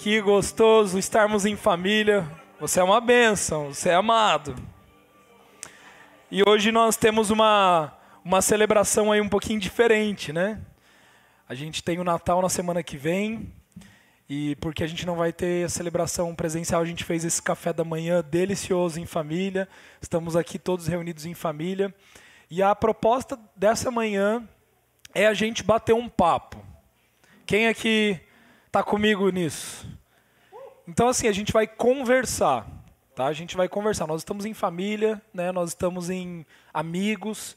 Que gostoso estarmos em família. Você é uma bênção, você é amado. E hoje nós temos uma, uma celebração aí um pouquinho diferente, né? A gente tem o Natal na semana que vem. E porque a gente não vai ter a celebração presencial, a gente fez esse café da manhã delicioso em família. Estamos aqui todos reunidos em família. E a proposta dessa manhã é a gente bater um papo. Quem aqui está comigo nisso? Então, assim, a gente vai conversar. Tá? A gente vai conversar. Nós estamos em família, né? nós estamos em amigos.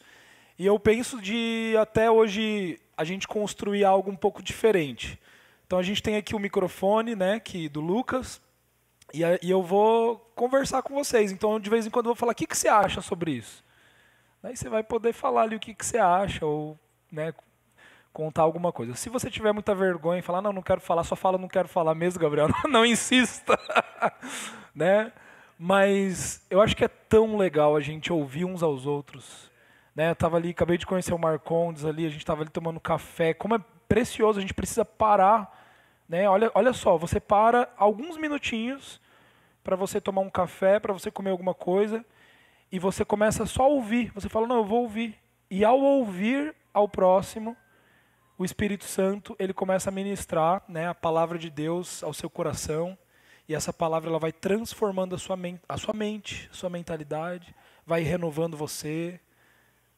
E eu penso de até hoje a gente construir algo um pouco diferente. Então a gente tem aqui o microfone, né, que do Lucas, e, e eu vou conversar com vocês. Então de vez em quando eu vou falar: "O que que você acha sobre isso?" Aí você vai poder falar ali o que que você acha ou, né, contar alguma coisa. Se você tiver muita vergonha e falar: "Não, não quero falar", só fala: "Não quero falar mesmo, Gabriel". Não, não insista. né? Mas eu acho que é tão legal a gente ouvir uns aos outros. Né? Eu estava ali, acabei de conhecer o Marcondes ali, a gente estava ali tomando café. Como é precioso, a gente precisa parar. Né? Olha, olha só, você para alguns minutinhos para você tomar um café, para você comer alguma coisa, e você começa só a ouvir. Você fala, não, eu vou ouvir. E ao ouvir ao próximo, o Espírito Santo ele começa a ministrar né, a palavra de Deus ao seu coração. E essa palavra ela vai transformando a sua, a sua mente, sua mentalidade, vai renovando você,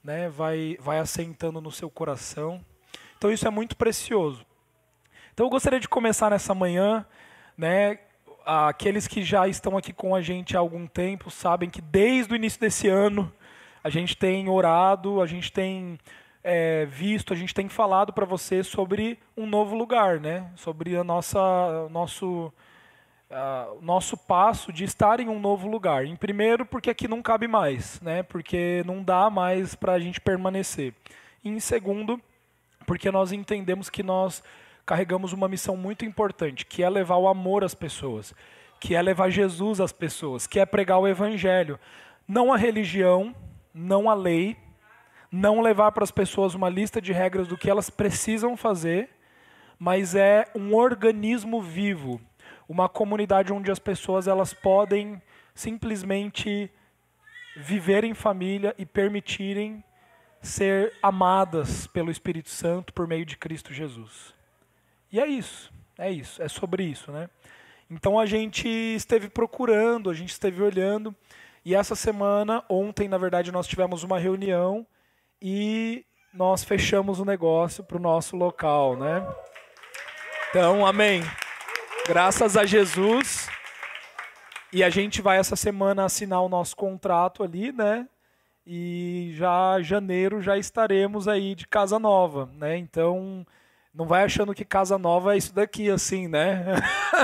né, vai, vai assentando no seu coração. Então isso é muito precioso. Então eu gostaria de começar nessa manhã, né, aqueles que já estão aqui com a gente há algum tempo sabem que desde o início desse ano a gente tem orado, a gente tem é, visto, a gente tem falado para você sobre um novo lugar, né? Sobre a nossa, nosso uh, nosso passo de estar em um novo lugar. Em primeiro, porque aqui não cabe mais, né? porque não dá mais para a gente permanecer. E em segundo, porque nós entendemos que nós carregamos uma missão muito importante, que é levar o amor às pessoas, que é levar Jesus às pessoas, que é pregar o evangelho. Não a religião, não a lei, não levar para as pessoas uma lista de regras do que elas precisam fazer, mas é um organismo vivo uma comunidade onde as pessoas elas podem simplesmente viver em família e permitirem ser amadas pelo Espírito Santo por meio de Cristo Jesus. E é isso, é isso, é sobre isso, né? Então a gente esteve procurando, a gente esteve olhando, e essa semana, ontem, na verdade, nós tivemos uma reunião e nós fechamos o negócio para o nosso local, né? Então, amém. Graças a Jesus. E a gente vai essa semana assinar o nosso contrato ali, né? E já janeiro já estaremos aí de casa nova, né? Então, não vai achando que casa nova é isso daqui assim, né?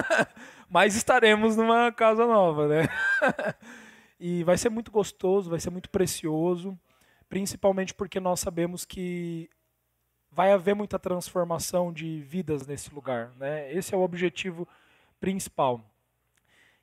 Mas estaremos numa casa nova, né? e vai ser muito gostoso, vai ser muito precioso, principalmente porque nós sabemos que vai haver muita transformação de vidas nesse lugar. Né? Esse é o objetivo principal.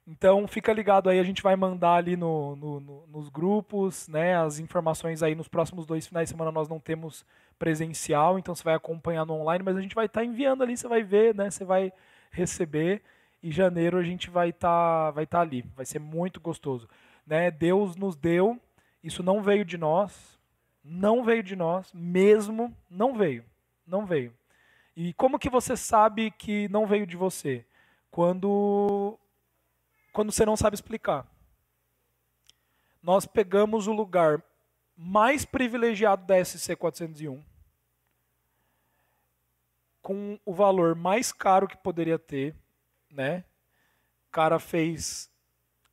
Então fica ligado aí, a gente vai mandar ali no, no, no, nos grupos, né, as informações aí nos próximos dois finais de semana nós não temos presencial, então você vai acompanhar no online, mas a gente vai estar tá enviando ali, você vai ver, né, você vai receber. E janeiro a gente vai estar tá, vai tá ali, vai ser muito gostoso. Né? Deus nos deu, isso não veio de nós, não veio de nós, mesmo não veio, não veio. E como que você sabe que não veio de você? Quando quando você não sabe explicar. Nós pegamos o lugar mais privilegiado da SC 401 com o valor mais caro que poderia ter, né? O cara fez,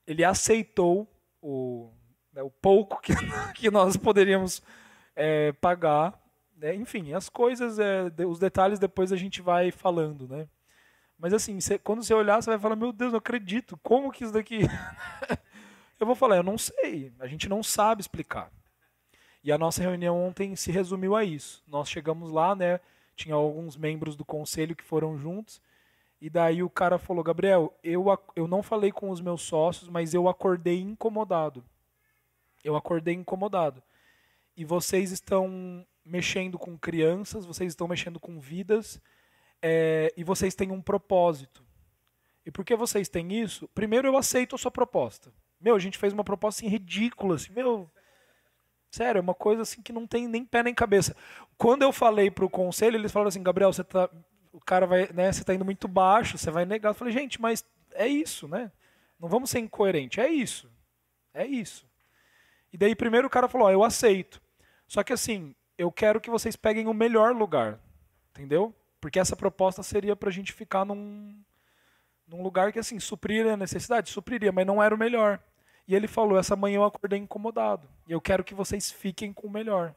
ele aceitou o, né, o pouco que, que nós poderíamos é, pagar. Né? Enfim, as coisas, é, os detalhes depois a gente vai falando, né? Mas assim, cê, quando você olhar, você vai falar, meu Deus, não acredito, como que isso daqui... eu vou falar, eu não sei, a gente não sabe explicar. E a nossa reunião ontem se resumiu a isso. Nós chegamos lá, né? Tinha alguns membros do conselho que foram juntos. E daí o cara falou: Gabriel, eu, eu não falei com os meus sócios, mas eu acordei incomodado. Eu acordei incomodado e vocês estão mexendo com crianças, vocês estão mexendo com vidas, é, e vocês têm um propósito. E porque vocês têm isso, primeiro eu aceito a sua proposta. Meu, a gente fez uma proposta assim, ridícula, assim, meu. Sério, é uma coisa assim que não tem nem pé nem cabeça. Quando eu falei pro conselho, eles falaram assim, Gabriel, você tá. O cara vai, né? Você tá indo muito baixo, você vai negar. Eu falei, gente, mas é isso, né? Não vamos ser incoerente, é isso. É isso. E daí primeiro o cara falou, ó, eu aceito. Só que assim, eu quero que vocês peguem o melhor lugar. Entendeu? Porque essa proposta seria pra gente ficar num, num lugar que assim, supriria a necessidade, supriria, mas não era o melhor. E ele falou: Essa manhã eu acordei incomodado. E eu quero que vocês fiquem com o melhor.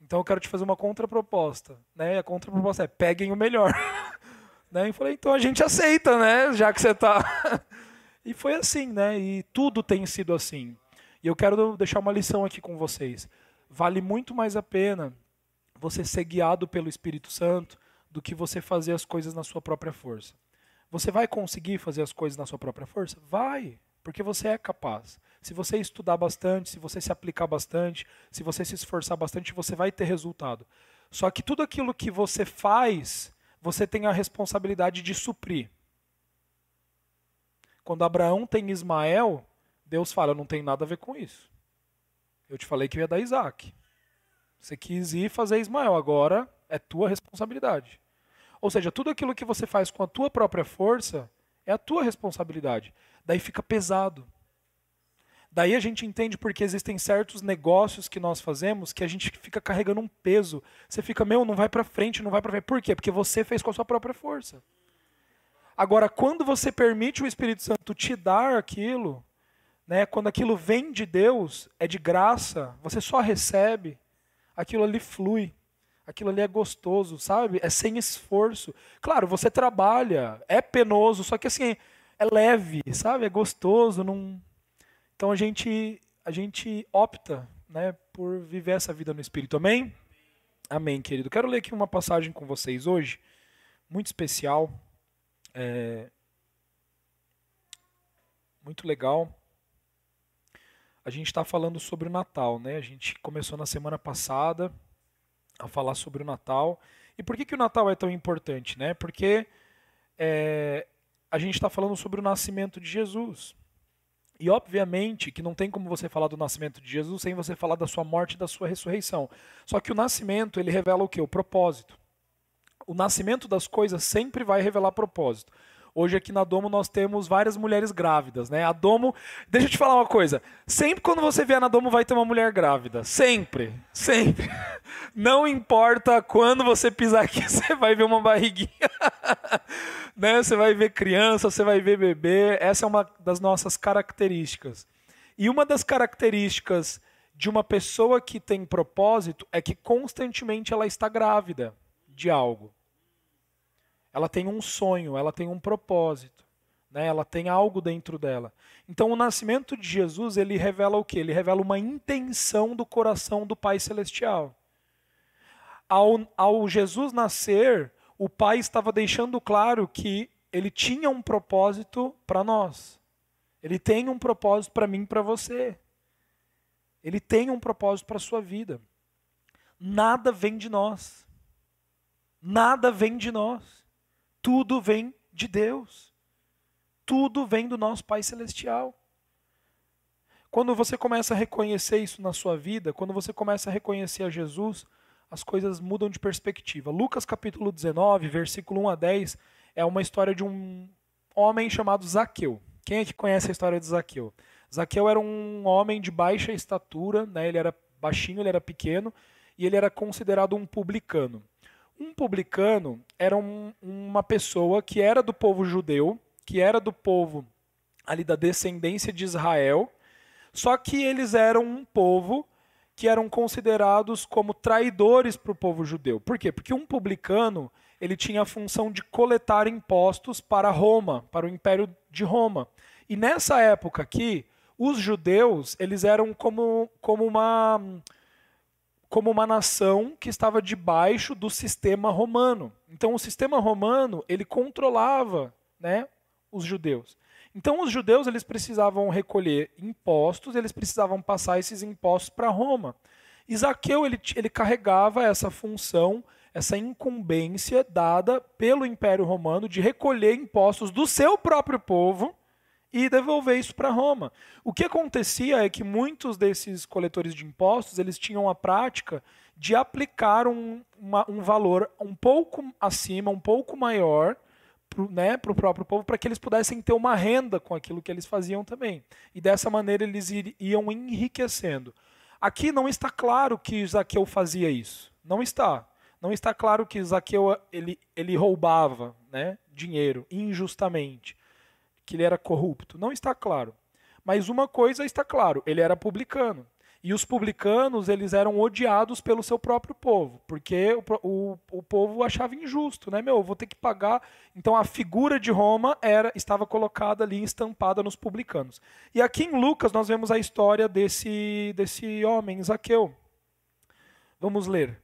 Então eu quero te fazer uma contraproposta. Né? E a contraproposta é: peguem o melhor. né? E falei: Então a gente aceita, né? Já que você está. e foi assim, né? E tudo tem sido assim. E eu quero deixar uma lição aqui com vocês. Vale muito mais a pena você ser guiado pelo Espírito Santo do que você fazer as coisas na sua própria força. Você vai conseguir fazer as coisas na sua própria força? Vai. Porque você é capaz. Se você estudar bastante, se você se aplicar bastante, se você se esforçar bastante, você vai ter resultado. Só que tudo aquilo que você faz, você tem a responsabilidade de suprir. Quando Abraão tem Ismael, Deus fala: não tem nada a ver com isso. Eu te falei que ia dar Isaac. Você quis ir fazer Ismael, agora é tua responsabilidade. Ou seja, tudo aquilo que você faz com a tua própria força é a tua responsabilidade. Daí fica pesado. Daí a gente entende porque existem certos negócios que nós fazemos que a gente fica carregando um peso. Você fica, meu, não vai para frente, não vai para frente. Por quê? Porque você fez com a sua própria força. Agora, quando você permite o Espírito Santo te dar aquilo, né, quando aquilo vem de Deus, é de graça, você só recebe, aquilo ali flui. Aquilo ali é gostoso, sabe? É sem esforço. Claro, você trabalha, é penoso, só que assim, é leve, sabe? É gostoso, não Então a gente a gente opta, né, por viver essa vida no espírito. Amém? Amém, querido. Quero ler aqui uma passagem com vocês hoje, muito especial. É... Muito legal. A gente está falando sobre o Natal, né? A gente começou na semana passada a falar sobre o Natal. E por que, que o Natal é tão importante, né? Porque é, a gente está falando sobre o nascimento de Jesus. E obviamente que não tem como você falar do nascimento de Jesus sem você falar da sua morte e da sua ressurreição. Só que o nascimento, ele revela o que? O propósito. O nascimento das coisas sempre vai revelar propósito. Hoje aqui na Domo nós temos várias mulheres grávidas, né? A Domo, deixa eu te falar uma coisa. Sempre quando você vier na Domo vai ter uma mulher grávida, sempre, sempre. Não importa quando você pisar aqui, você vai ver uma barriguinha. né? Você vai ver criança, você vai ver bebê. Essa é uma das nossas características. E uma das características de uma pessoa que tem propósito é que constantemente ela está grávida de algo. Ela tem um sonho, ela tem um propósito, né? Ela tem algo dentro dela. Então o nascimento de Jesus, ele revela o quê? Ele revela uma intenção do coração do Pai celestial. Ao, ao Jesus nascer, o Pai estava deixando claro que ele tinha um propósito para nós. Ele tem um propósito para mim e para você. Ele tem um propósito para a sua vida. Nada vem de nós. Nada vem de nós. Tudo vem de Deus. Tudo vem do nosso Pai Celestial. Quando você começa a reconhecer isso na sua vida, quando você começa a reconhecer a Jesus, as coisas mudam de perspectiva. Lucas capítulo 19, versículo 1 a 10, é uma história de um homem chamado Zaqueu. Quem é que conhece a história de Zaqueu? Zaqueu era um homem de baixa estatura, né? ele era baixinho, ele era pequeno, e ele era considerado um publicano. Um publicano era um, uma pessoa que era do povo judeu, que era do povo ali da descendência de Israel, só que eles eram um povo que eram considerados como traidores para o povo judeu. Por quê? Porque um publicano ele tinha a função de coletar impostos para Roma, para o Império de Roma. E nessa época aqui, os judeus eles eram como, como uma como uma nação que estava debaixo do sistema romano. Então o sistema romano, ele controlava, né, os judeus. Então os judeus eles precisavam recolher impostos, eles precisavam passar esses impostos para Roma. Isaqueu ele, ele carregava essa função, essa incumbência dada pelo Império Romano de recolher impostos do seu próprio povo e devolver isso para Roma. O que acontecia é que muitos desses coletores de impostos eles tinham a prática de aplicar um, uma, um valor um pouco acima, um pouco maior para né, o próprio povo, para que eles pudessem ter uma renda com aquilo que eles faziam também. E dessa maneira eles iam enriquecendo. Aqui não está claro que Zaqueu fazia isso. Não está. Não está claro que Zaqueu ele, ele roubava né, dinheiro injustamente que ele era corrupto. Não está claro. Mas uma coisa está claro, ele era publicano. E os publicanos, eles eram odiados pelo seu próprio povo, porque o, o, o povo achava injusto, né? Meu, vou ter que pagar. Então a figura de Roma era estava colocada ali, estampada nos publicanos. E aqui em Lucas nós vemos a história desse, desse homem, Zaqueu. Vamos ler.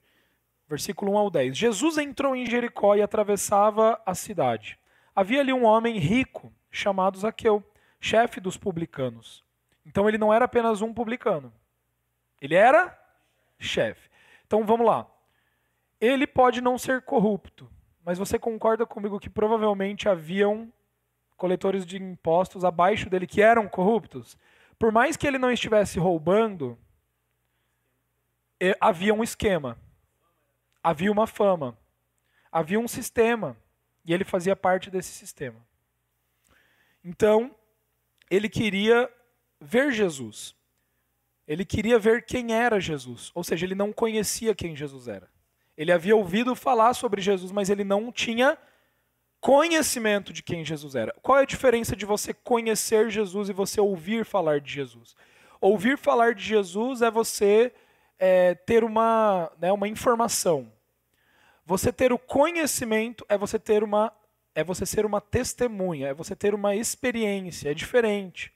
Versículo 1 ao 10. Jesus entrou em Jericó e atravessava a cidade. Havia ali um homem rico chamado Zaqueu, chefe dos publicanos. Então ele não era apenas um publicano. Ele era chefe. Então vamos lá. Ele pode não ser corrupto, mas você concorda comigo que provavelmente haviam coletores de impostos abaixo dele que eram corruptos? Por mais que ele não estivesse roubando, havia um esquema, havia uma fama, havia um sistema, e ele fazia parte desse sistema. Então, ele queria ver Jesus. Ele queria ver quem era Jesus. Ou seja, ele não conhecia quem Jesus era. Ele havia ouvido falar sobre Jesus, mas ele não tinha conhecimento de quem Jesus era. Qual é a diferença de você conhecer Jesus e você ouvir falar de Jesus? Ouvir falar de Jesus é você é, ter uma, né, uma informação. Você ter o conhecimento é você ter uma é você ser uma testemunha, é você ter uma experiência, é diferente.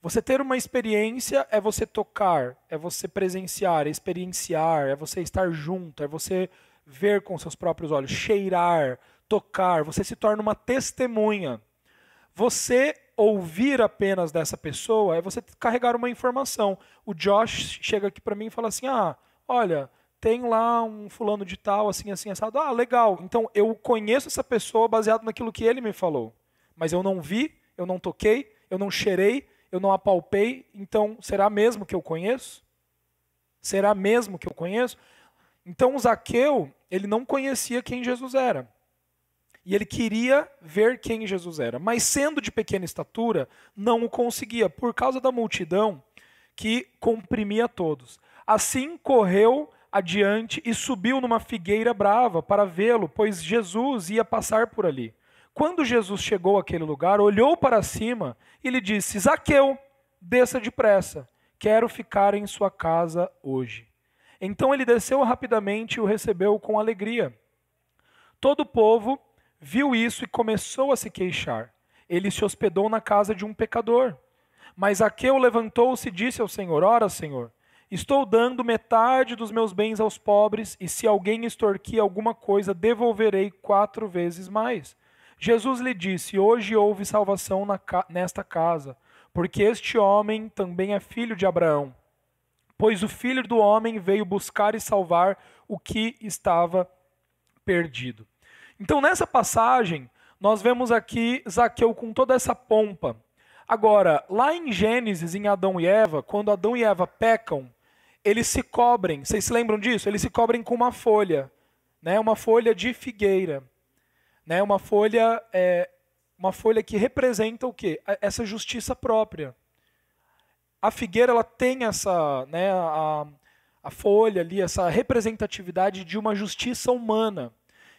Você ter uma experiência é você tocar, é você presenciar, é experienciar, é você estar junto, é você ver com seus próprios olhos, cheirar, tocar, você se torna uma testemunha. Você ouvir apenas dessa pessoa é você carregar uma informação. O Josh chega aqui para mim e fala assim: "Ah, olha, tem lá um fulano de tal, assim, assim, assado. Ah, legal. Então eu conheço essa pessoa baseado naquilo que ele me falou. Mas eu não vi, eu não toquei, eu não cheirei, eu não apalpei. Então será mesmo que eu conheço? Será mesmo que eu conheço? Então Zaqueu, ele não conhecia quem Jesus era. E ele queria ver quem Jesus era. Mas sendo de pequena estatura, não o conseguia, por causa da multidão que comprimia todos. Assim correu adiante e subiu numa figueira brava para vê-lo, pois Jesus ia passar por ali. Quando Jesus chegou àquele lugar, olhou para cima e lhe disse: Zaqueu, desça depressa, quero ficar em sua casa hoje. Então ele desceu rapidamente e o recebeu com alegria. Todo o povo viu isso e começou a se queixar. Ele se hospedou na casa de um pecador. Mas Zaqueu levantou-se e disse ao Senhor: Ora, Senhor, Estou dando metade dos meus bens aos pobres, e se alguém extorquir alguma coisa, devolverei quatro vezes mais. Jesus lhe disse: Hoje houve salvação nesta casa, porque este homem também é filho de Abraão. Pois o filho do homem veio buscar e salvar o que estava perdido. Então, nessa passagem, nós vemos aqui Zaqueu com toda essa pompa. Agora, lá em Gênesis, em Adão e Eva, quando Adão e Eva pecam, eles se cobrem. Vocês se lembram disso? Eles se cobrem com uma folha, né? Uma folha de figueira, né? Uma folha, é, uma folha que representa o quê? Essa justiça própria. A figueira ela tem essa, né? A, a folha ali, essa representatividade de uma justiça humana.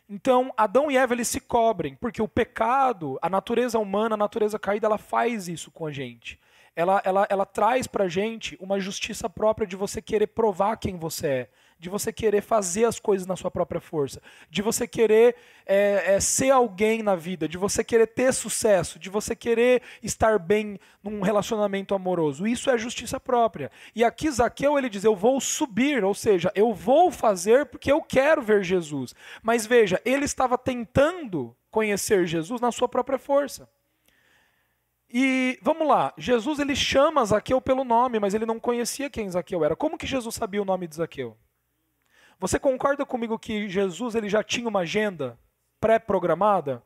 Então, Adão e Eva eles se cobrem, porque o pecado, a natureza humana, a natureza caída, ela faz isso com a gente ela, ela, ela traz para gente uma justiça própria de você querer provar quem você é, de você querer fazer as coisas na sua própria força, de você querer é, é, ser alguém na vida, de você querer ter sucesso, de você querer estar bem num relacionamento amoroso. Isso é justiça própria. E aqui Zaqueu ele diz: Eu vou subir, ou seja, eu vou fazer porque eu quero ver Jesus. Mas veja, ele estava tentando conhecer Jesus na sua própria força. E vamos lá, Jesus ele chama Zaqueu pelo nome, mas ele não conhecia quem Zaqueu era. Como que Jesus sabia o nome de Zaqueu? Você concorda comigo que Jesus ele já tinha uma agenda pré-programada?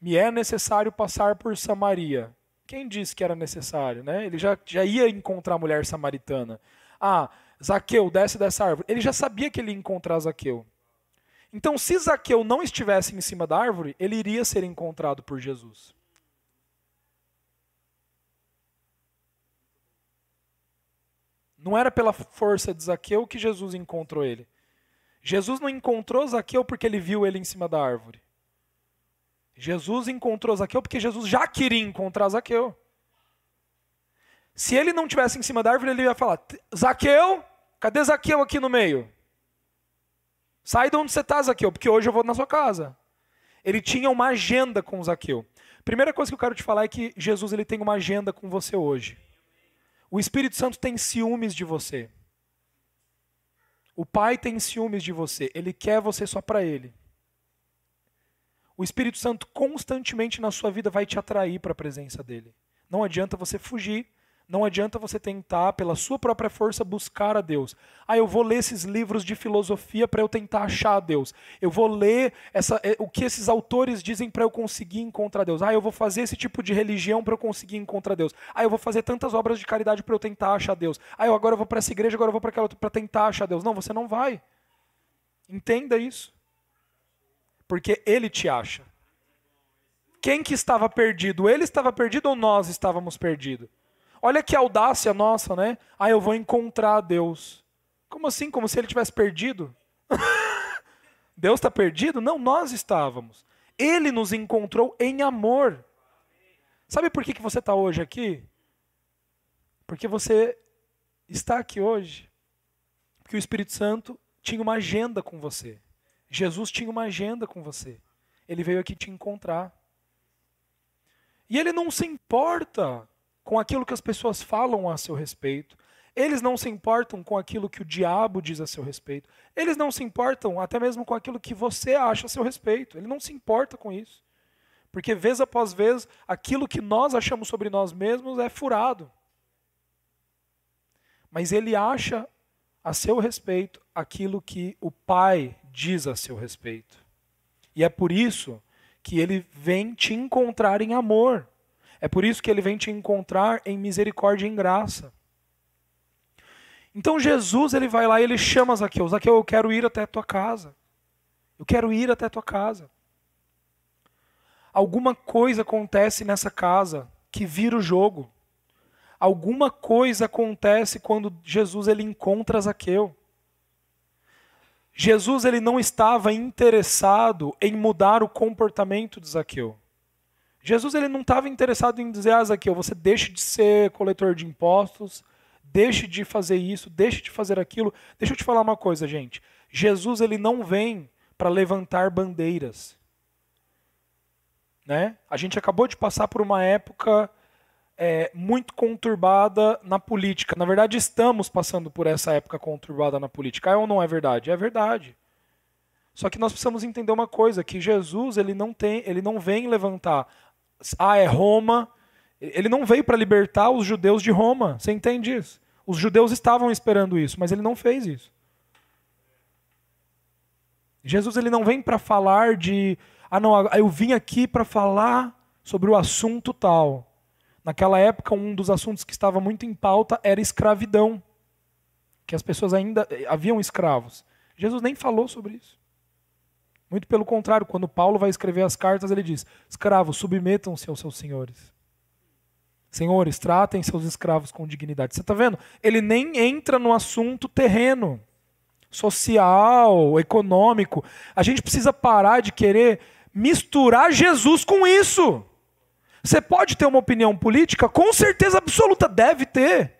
Me é necessário passar por Samaria. Quem disse que era necessário, né? Ele já, já ia encontrar a mulher samaritana. Ah, Zaqueu, desce dessa árvore. Ele já sabia que ele ia encontrar Zaqueu. Então, se Zaqueu não estivesse em cima da árvore, ele iria ser encontrado por Jesus. Não era pela força de Zaqueu que Jesus encontrou ele. Jesus não encontrou Zaqueu porque ele viu ele em cima da árvore. Jesus encontrou Zaqueu porque Jesus já queria encontrar Zaqueu. Se ele não tivesse em cima da árvore, ele ia falar: Zaqueu, cadê Zaqueu aqui no meio? Sai de onde você está, Zaqueu, porque hoje eu vou na sua casa. Ele tinha uma agenda com Zaqueu. Primeira coisa que eu quero te falar é que Jesus ele tem uma agenda com você hoje. O Espírito Santo tem ciúmes de você. O Pai tem ciúmes de você. Ele quer você só para Ele. O Espírito Santo constantemente na sua vida vai te atrair para a presença dele. Não adianta você fugir não adianta você tentar, pela sua própria força, buscar a Deus. Ah, eu vou ler esses livros de filosofia para eu tentar achar a Deus. Eu vou ler essa, eh, o que esses autores dizem para eu conseguir encontrar Deus. Ah, eu vou fazer esse tipo de religião para eu conseguir encontrar Deus. Ah, eu vou fazer tantas obras de caridade para eu tentar achar Deus. Ah, eu agora vou para essa igreja, agora vou para aquela outra para tentar achar Deus. Não, você não vai. Entenda isso. Porque Ele te acha. Quem que estava perdido? Ele estava perdido ou nós estávamos perdidos? Olha que audácia nossa, né? Ah, eu vou encontrar Deus. Como assim? Como se ele tivesse perdido? Deus está perdido? Não, nós estávamos. Ele nos encontrou em amor. Sabe por que, que você está hoje aqui? Porque você está aqui hoje. Porque o Espírito Santo tinha uma agenda com você. Jesus tinha uma agenda com você. Ele veio aqui te encontrar. E ele não se importa com aquilo que as pessoas falam a seu respeito. Eles não se importam com aquilo que o diabo diz a seu respeito. Eles não se importam até mesmo com aquilo que você acha a seu respeito. Ele não se importa com isso. Porque vez após vez, aquilo que nós achamos sobre nós mesmos é furado. Mas ele acha a seu respeito aquilo que o Pai diz a seu respeito. E é por isso que ele vem te encontrar em amor. É por isso que ele vem te encontrar em misericórdia e em graça. Então Jesus ele vai lá e ele chama Zaqueu. Zaqueu, eu quero ir até a tua casa. Eu quero ir até a tua casa. Alguma coisa acontece nessa casa que vira o jogo. Alguma coisa acontece quando Jesus ele encontra Zaqueu. Jesus ele não estava interessado em mudar o comportamento de Zaqueu. Jesus ele não estava interessado em dizer, ah, Zaqueu, você deixe de ser coletor de impostos, deixe de fazer isso, deixe de fazer aquilo. Deixa eu te falar uma coisa, gente. Jesus ele não vem para levantar bandeiras. Né? A gente acabou de passar por uma época é, muito conturbada na política. Na verdade, estamos passando por essa época conturbada na política. É ou não é verdade? É verdade. Só que nós precisamos entender uma coisa, que Jesus ele não tem, ele não vem levantar ah, é Roma. Ele não veio para libertar os judeus de Roma. Você entende isso? Os judeus estavam esperando isso, mas ele não fez isso. Jesus ele não vem para falar de, ah não, eu vim aqui para falar sobre o assunto tal. Naquela época, um dos assuntos que estava muito em pauta era escravidão, que as pessoas ainda eh, haviam escravos. Jesus nem falou sobre isso. Muito pelo contrário, quando Paulo vai escrever as cartas, ele diz: escravos, submetam-se aos seus senhores. Senhores, tratem seus escravos com dignidade. Você está vendo? Ele nem entra no assunto terreno, social, econômico. A gente precisa parar de querer misturar Jesus com isso. Você pode ter uma opinião política? Com certeza absoluta, deve ter.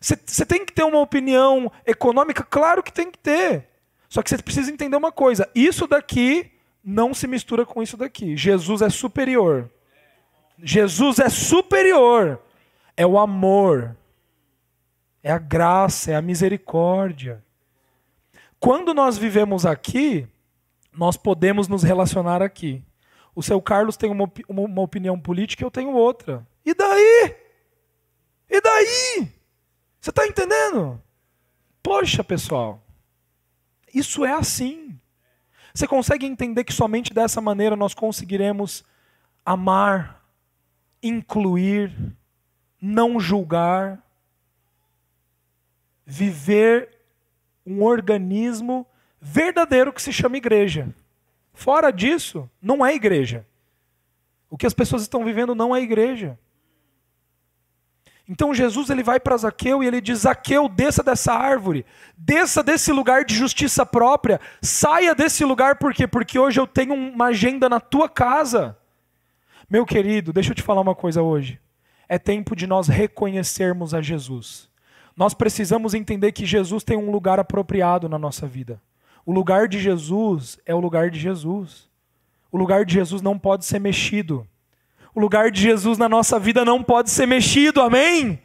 Você, tem que ter uma opinião econômica? Claro que tem que ter. Só que você precisa entender uma coisa: isso daqui não se mistura com isso daqui. Jesus é superior. Jesus é superior. É o amor. É a graça, é a misericórdia. Quando nós vivemos aqui, nós podemos nos relacionar aqui. O seu Carlos tem uma, uma opinião política, eu tenho outra. E daí? E daí? Você está entendendo? Poxa, pessoal. Isso é assim. Você consegue entender que somente dessa maneira nós conseguiremos amar, incluir, não julgar, viver um organismo verdadeiro que se chama igreja. Fora disso, não é igreja. O que as pessoas estão vivendo não é igreja. Então Jesus ele vai para Zaqueu e ele diz: Zaqueu, desça dessa árvore, desça desse lugar de justiça própria, saia desse lugar, por quê? Porque hoje eu tenho uma agenda na tua casa. Meu querido, deixa eu te falar uma coisa hoje. É tempo de nós reconhecermos a Jesus. Nós precisamos entender que Jesus tem um lugar apropriado na nossa vida. O lugar de Jesus é o lugar de Jesus. O lugar de Jesus não pode ser mexido. O lugar de Jesus na nossa vida não pode ser mexido, amém?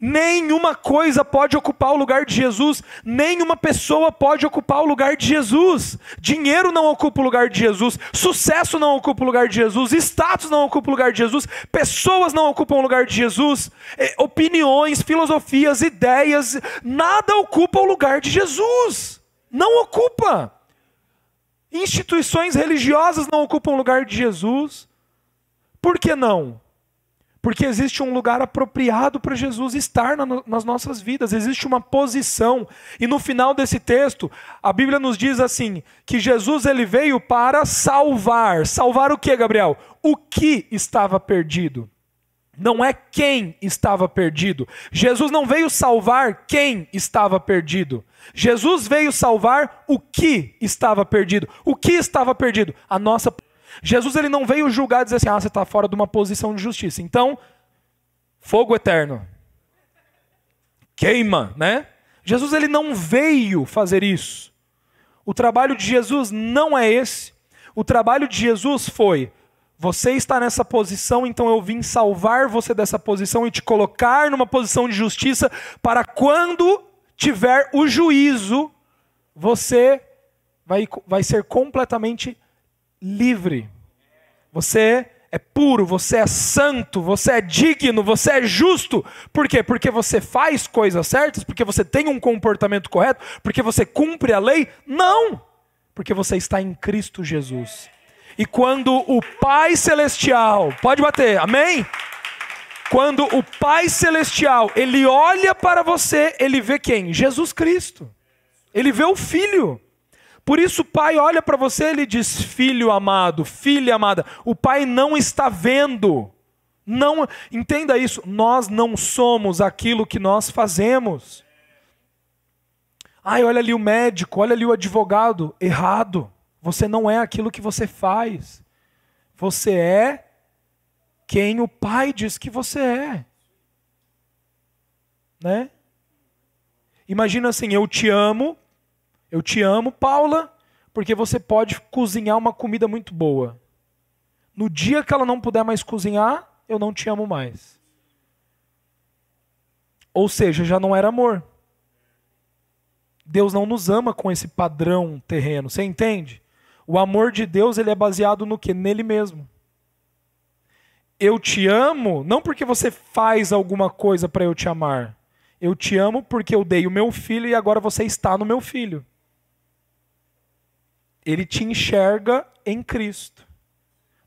Nenhuma coisa pode ocupar o lugar de Jesus, nenhuma pessoa pode ocupar o lugar de Jesus. Dinheiro não ocupa o lugar de Jesus, sucesso não ocupa o lugar de Jesus, status não ocupa o lugar de Jesus, pessoas não ocupam o lugar de Jesus, é, opiniões, filosofias, ideias, nada ocupa o lugar de Jesus. Não ocupa. Instituições religiosas não ocupam o lugar de Jesus. Por que não? Porque existe um lugar apropriado para Jesus estar na, nas nossas vidas, existe uma posição. E no final desse texto, a Bíblia nos diz assim: que Jesus ele veio para salvar. Salvar o que, Gabriel? O que estava perdido. Não é quem estava perdido. Jesus não veio salvar quem estava perdido. Jesus veio salvar o que estava perdido. O que estava perdido? A nossa Jesus ele não veio julgar e dizer assim: ah, você está fora de uma posição de justiça. Então, fogo eterno. Queima, né? Jesus ele não veio fazer isso. O trabalho de Jesus não é esse. O trabalho de Jesus foi: você está nessa posição, então eu vim salvar você dessa posição e te colocar numa posição de justiça para quando tiver o juízo, você vai, vai ser completamente livre. Você é puro, você é santo, você é digno, você é justo. Por quê? Porque você faz coisas certas, porque você tem um comportamento correto, porque você cumpre a lei? Não! Porque você está em Cristo Jesus. E quando o Pai Celestial, pode bater, amém? Quando o Pai Celestial, ele olha para você, ele vê quem? Jesus Cristo. Ele vê o Filho. Por isso o pai olha para você e ele diz: Filho amado, filha amada. O pai não está vendo. Não, entenda isso, nós não somos aquilo que nós fazemos. Ai, olha ali o médico, olha ali o advogado. Errado. Você não é aquilo que você faz. Você é quem o pai diz que você é. Né? Imagina assim, eu te amo, eu te amo, Paula, porque você pode cozinhar uma comida muito boa. No dia que ela não puder mais cozinhar, eu não te amo mais. Ou seja, já não era amor. Deus não nos ama com esse padrão terreno, você entende? O amor de Deus ele é baseado no que? Nele mesmo. Eu te amo não porque você faz alguma coisa para eu te amar. Eu te amo porque eu dei o meu filho e agora você está no meu filho ele te enxerga em Cristo.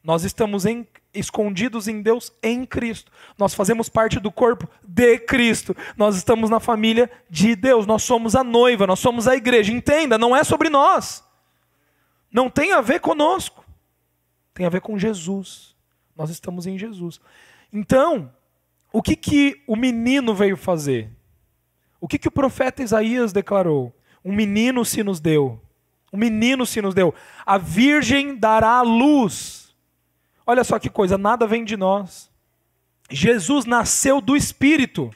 Nós estamos em, escondidos em Deus em Cristo. Nós fazemos parte do corpo de Cristo. Nós estamos na família de Deus. Nós somos a noiva, nós somos a igreja. Entenda, não é sobre nós. Não tem a ver conosco. Tem a ver com Jesus. Nós estamos em Jesus. Então, o que, que o menino veio fazer? O que, que o profeta Isaías declarou? Um menino se nos deu um menino se nos deu. A virgem dará luz. Olha só que coisa, nada vem de nós. Jesus nasceu do Espírito.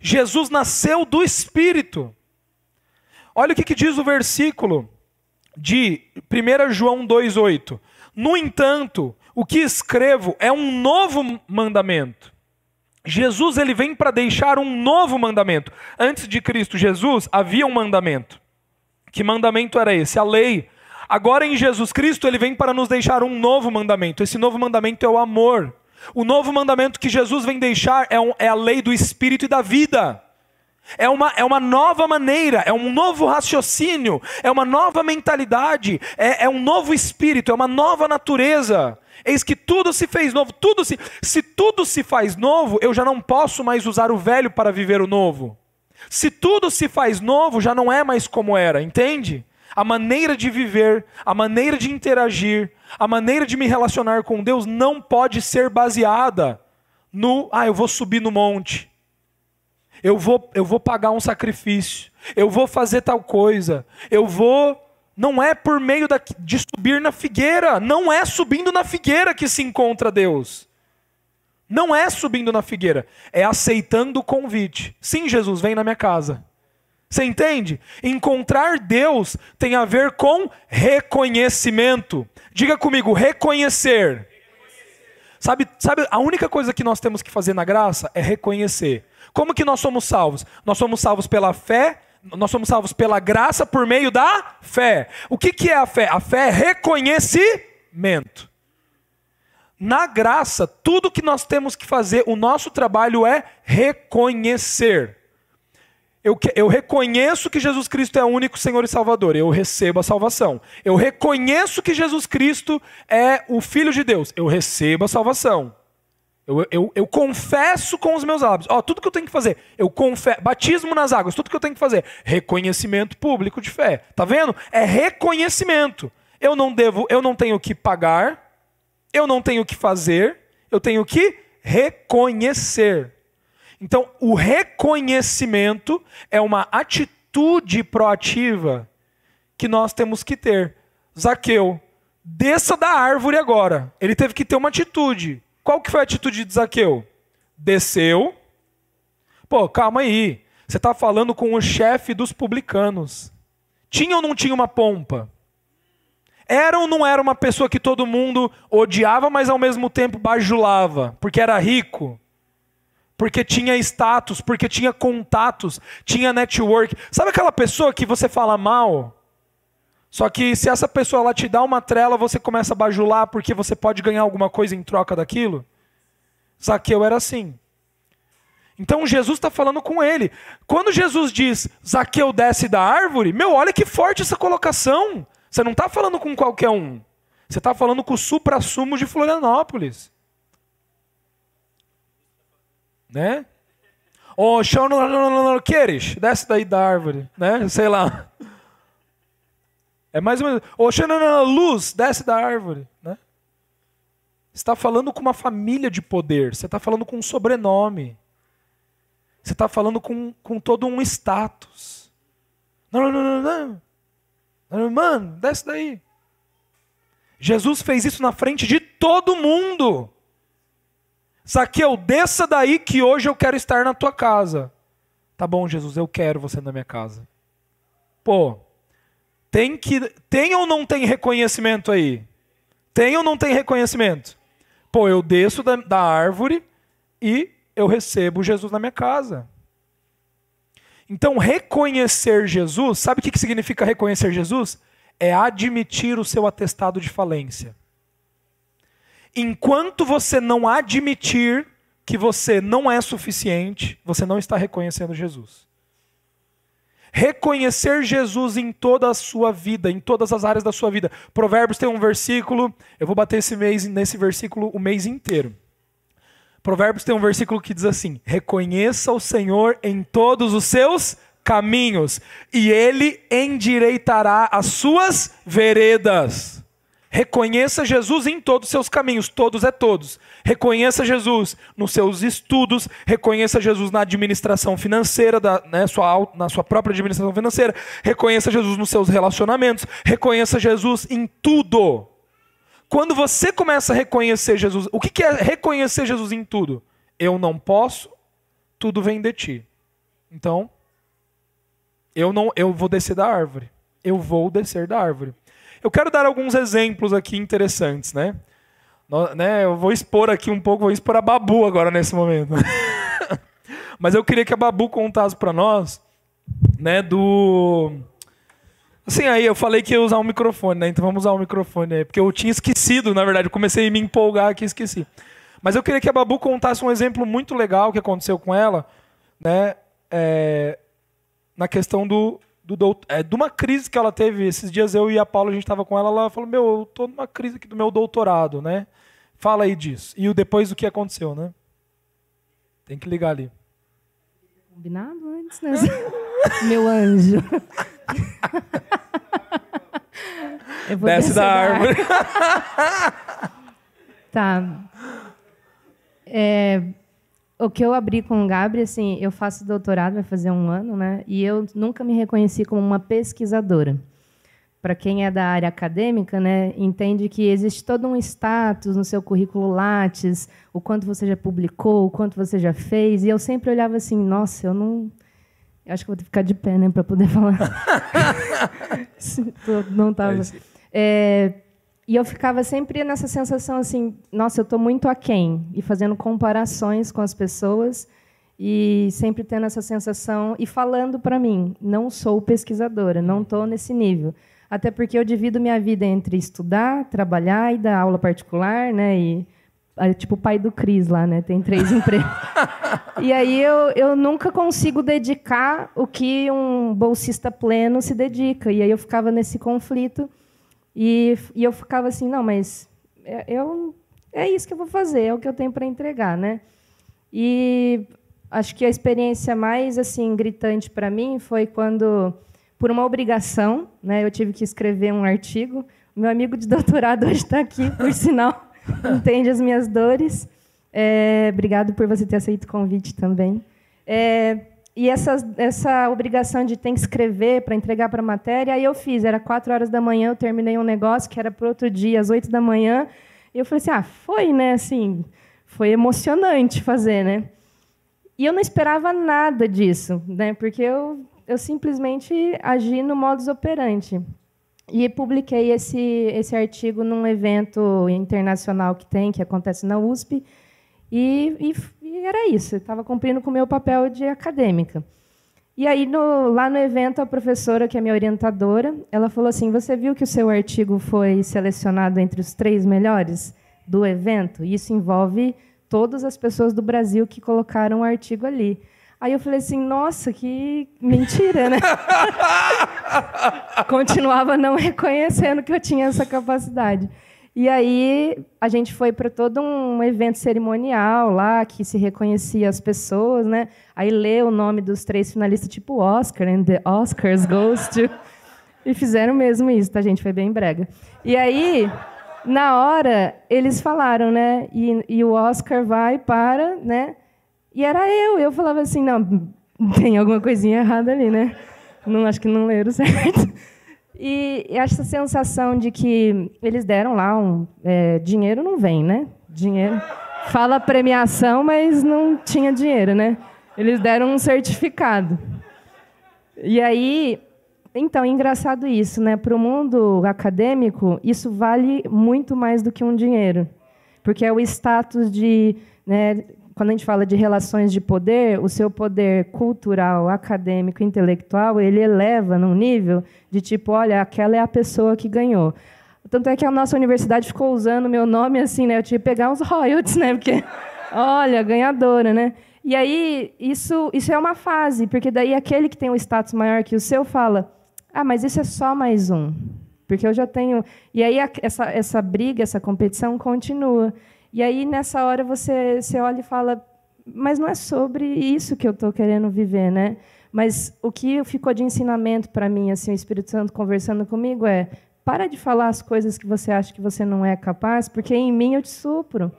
Jesus nasceu do Espírito. Olha o que, que diz o versículo de 1 João 2,8. No entanto, o que escrevo é um novo mandamento. Jesus ele vem para deixar um novo mandamento. Antes de Cristo Jesus havia um mandamento. Que mandamento era esse? A lei. Agora em Jesus Cristo ele vem para nos deixar um novo mandamento. Esse novo mandamento é o amor. O novo mandamento que Jesus vem deixar é, um, é a lei do Espírito e da vida. É uma, é uma nova maneira, é um novo raciocínio, é uma nova mentalidade, é, é um novo espírito, é uma nova natureza. Eis que tudo se fez novo, tudo se. Se tudo se faz novo, eu já não posso mais usar o velho para viver o novo. Se tudo se faz novo, já não é mais como era, entende? A maneira de viver, a maneira de interagir, a maneira de me relacionar com Deus não pode ser baseada no, ah, eu vou subir no monte. Eu vou, eu vou pagar um sacrifício. Eu vou fazer tal coisa. Eu vou não é por meio da, de subir na figueira, não é subindo na figueira que se encontra Deus. Não é subindo na figueira, é aceitando o convite. Sim, Jesus, vem na minha casa. Você entende? Encontrar Deus tem a ver com reconhecimento. Diga comigo, reconhecer. Sabe, sabe, a única coisa que nós temos que fazer na graça é reconhecer. Como que nós somos salvos? Nós somos salvos pela fé nós somos salvos pela graça por meio da fé. O que, que é a fé? A fé é reconhecimento. Na graça, tudo que nós temos que fazer, o nosso trabalho é reconhecer. Eu, eu, reconheço que Jesus Cristo é o único Senhor e Salvador, eu recebo a salvação. Eu reconheço que Jesus Cristo é o Filho de Deus, eu recebo a salvação. Eu, eu, eu, confesso com os meus lábios. Ó, tudo que eu tenho que fazer. Eu confesso. Batismo nas águas, tudo que eu tenho que fazer. Reconhecimento público de fé. Tá vendo? É reconhecimento. Eu não devo, eu não tenho que pagar, eu não tenho que fazer, eu tenho que reconhecer. Então, o reconhecimento é uma atitude proativa que nós temos que ter. Zaqueu, desça da árvore agora. Ele teve que ter uma atitude. Qual que foi a atitude de Zaqueu? Desceu. Pô, calma aí. Você está falando com o chefe dos publicanos. Tinha ou não tinha uma pompa? Era ou não era uma pessoa que todo mundo odiava, mas ao mesmo tempo bajulava? Porque era rico? Porque tinha status, porque tinha contatos, tinha network. Sabe aquela pessoa que você fala mal? Só que se essa pessoa ela te dá uma trela, você começa a bajular porque você pode ganhar alguma coisa em troca daquilo. Zaqueu era assim. Então Jesus está falando com ele. Quando Jesus diz Zaqueu desce da árvore, meu, olha que forte essa colocação. Você não está falando com qualquer um. Você está falando com o supra-sumo de Florianópolis. Né? Ô, oh, queres? Desce daí da árvore, né? Sei lá. É mais ou menos. Oxanana, luz, desce da árvore. Né? Você está falando com uma família de poder. Você está falando com um sobrenome. Você está falando com, com todo um status. Não, não, não, não, não. Mano, desce daí. Jesus fez isso na frente de todo mundo. Zaqueu, desça daí que hoje eu quero estar na tua casa. Tá bom, Jesus, eu quero você na minha casa. Pô, tem, que, tem ou não tem reconhecimento aí? Tem ou não tem reconhecimento? Pô, eu desço da, da árvore e eu recebo Jesus na minha casa. Então, reconhecer Jesus, sabe o que significa reconhecer Jesus? É admitir o seu atestado de falência. Enquanto você não admitir que você não é suficiente, você não está reconhecendo Jesus reconhecer Jesus em toda a sua vida, em todas as áreas da sua vida. Provérbios tem um versículo, eu vou bater esse mês nesse versículo o mês inteiro. Provérbios tem um versículo que diz assim: Reconheça o Senhor em todos os seus caminhos, e ele endireitará as suas veredas. Reconheça Jesus em todos os seus caminhos, todos é todos. Reconheça Jesus nos seus estudos, reconheça Jesus na administração financeira, da, né, sua, na sua própria administração financeira, reconheça Jesus nos seus relacionamentos, reconheça Jesus em tudo. Quando você começa a reconhecer Jesus, o que, é reconhecer Jesus em tudo? Eu não posso, tudo vem de ti. Então, eu não, eu vou descer da árvore. Eu vou descer da árvore. Eu quero dar alguns exemplos aqui interessantes, né? né? Eu vou expor aqui um pouco, vou expor a Babu agora nesse momento. Mas eu queria que a Babu contasse para nós, né, do Assim, aí eu falei que ia usar um microfone, né? Então vamos usar o um microfone aí, porque eu tinha esquecido, na verdade, eu comecei a me empolgar aqui e esqueci. Mas eu queria que a Babu contasse um exemplo muito legal que aconteceu com ela, né? é, na questão do, do, do é, de uma crise que ela teve. Esses dias eu e a Paula, a gente estava com ela, ela falou, meu, eu tô numa crise aqui do meu doutorado, né? Fala aí disso. E o depois do que aconteceu, né? Tem que ligar ali. Combinado antes, né? meu anjo. Desce da árvore. tá. É, o que eu abri com o Gabriel, assim, eu faço doutorado, vai fazer um ano, né? E eu nunca me reconheci como uma pesquisadora. Para quem é da área acadêmica, né, entende que existe todo um status no seu currículo Lattes, o quanto você já publicou, o quanto você já fez. E eu sempre olhava assim, nossa, eu não. Eu acho que vou ter que ficar de pé, né, para poder falar. não estava. É, e eu ficava sempre nessa sensação assim, nossa, eu estou muito aquém, e fazendo comparações com as pessoas, e sempre tendo essa sensação, e falando para mim, não sou pesquisadora, não estou nesse nível. Até porque eu divido minha vida entre estudar, trabalhar e dar aula particular, né? E é tipo o pai do Cris lá, né? Tem três empregos. e aí eu, eu nunca consigo dedicar o que um bolsista pleno se dedica. E aí eu ficava nesse conflito. E, e eu ficava assim, não, mas é, eu, é isso que eu vou fazer, é o que eu tenho para entregar, né? E acho que a experiência mais assim gritante para mim foi quando, por uma obrigação, né, eu tive que escrever um artigo. Meu amigo de doutorado hoje está aqui, por sinal, entende as minhas dores. É, obrigado por você ter aceito o convite também. É, e essa, essa obrigação de ter que escrever para entregar para a matéria, aí eu fiz. Era quatro horas da manhã, eu terminei um negócio que era para outro dia, às oito da manhã. E eu falei assim, ah, foi, né? Assim, foi emocionante fazer, né? E eu não esperava nada disso, né? Porque eu, eu simplesmente agi no modus operandi. E publiquei esse, esse artigo num evento internacional que tem, que acontece na USP, e, e, e era isso, estava cumprindo com o meu papel de acadêmica. E aí, no, lá no evento, a professora, que é minha orientadora, ela falou assim: Você viu que o seu artigo foi selecionado entre os três melhores do evento? Isso envolve todas as pessoas do Brasil que colocaram o artigo ali. Aí eu falei assim: Nossa, que mentira, né? Continuava não reconhecendo que eu tinha essa capacidade. E aí a gente foi para todo um evento cerimonial lá, que se reconhecia as pessoas, né? Aí leu o nome dos três finalistas, tipo Oscar, and the Oscars goes to... E fizeram mesmo isso, tá, gente? Foi bem brega. E aí, na hora, eles falaram, né? E, e o Oscar vai para, né? E era eu. Eu falava assim, não, tem alguma coisinha errada ali, né? Não, acho que não leram certo. E essa sensação de que eles deram lá um é, dinheiro não vem, né? Dinheiro fala premiação, mas não tinha dinheiro, né? Eles deram um certificado. E aí, então, engraçado isso, né? Para o mundo acadêmico, isso vale muito mais do que um dinheiro, porque é o status de né, quando a gente fala de relações de poder, o seu poder cultural, acadêmico, intelectual, ele eleva num nível de tipo, olha, aquela é a pessoa que ganhou. Tanto é que a nossa universidade ficou usando meu nome assim, né? Eu tive que pegar uns royalties, né? Porque, olha, ganhadora, né? E aí, isso, isso é uma fase, porque daí aquele que tem um status maior que o seu fala, ah, mas isso é só mais um. Porque eu já tenho. E aí, essa, essa briga, essa competição continua. E aí, nessa hora, você, você olha e fala, mas não é sobre isso que eu estou querendo viver, né? Mas o que ficou de ensinamento para mim, assim, o Espírito Santo conversando comigo é: para de falar as coisas que você acha que você não é capaz, porque em mim eu te supro,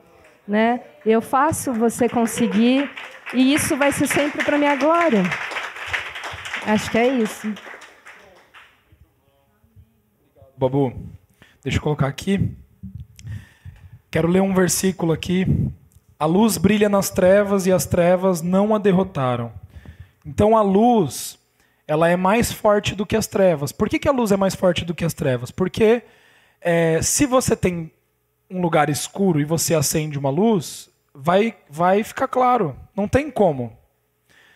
né? Eu faço você conseguir e isso vai ser sempre para minha glória. Acho que é isso. Babu, deixa eu colocar aqui. Quero ler um versículo aqui. A luz brilha nas trevas e as trevas não a derrotaram. Então a luz, ela é mais forte do que as trevas. Por que, que a luz é mais forte do que as trevas? Porque é, se você tem um lugar escuro e você acende uma luz, vai, vai ficar claro. Não tem como.